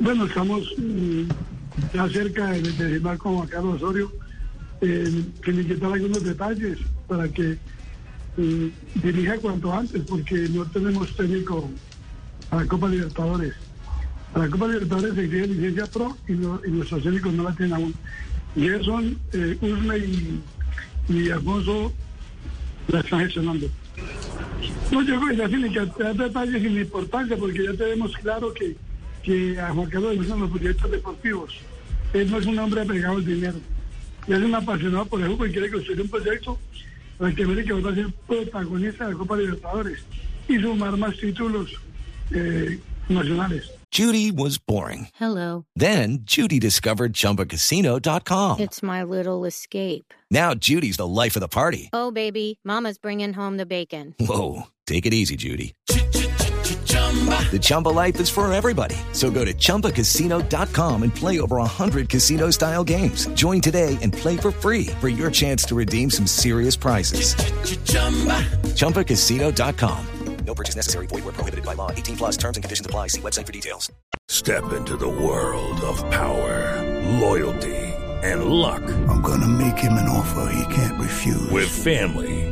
Bueno, estamos mm, ya cerca de, de firmar con Juan Carlos Osorio. Eh, que le quitar algunos detalles para que eh, dirija cuanto antes, porque no tenemos técnico a la Copa Libertadores. A la Copa Libertadores se exige licencia pro y, no- y nuestros técnicos no la tienen aún. Gerson, eh, Usme y, y Alfonso la están gestionando. No, yo creo que ya detalles sin importancia porque ya tenemos claro que, que a Juan Carlos le gustan los proyectos deportivos. Él no es un hombre apegado al dinero. Él es un apasionado por el fútbol y quiere construir un proyecto para que América va a ser protagonista de la Copa Libertadores y sumar más títulos eh, nacionales. Judy was boring. Hello. Then Judy discovered ChumbaCasino.com. It's my little escape. Now Judy's the life of the party. Oh, baby, Mama's bringing home the bacon. Whoa, take it easy, Judy. The Chumba life is for everybody. So go to ChumbaCasino.com and play over 100 casino style games. Join today and play for free for your chance to redeem some serious prizes. ChumbaCasino.com. No purchase necessary. Void where prohibited by law. 18 plus terms and conditions apply. See website for details. Step into the world of power, loyalty, and luck. I'm gonna make him an offer he can't refuse. With family,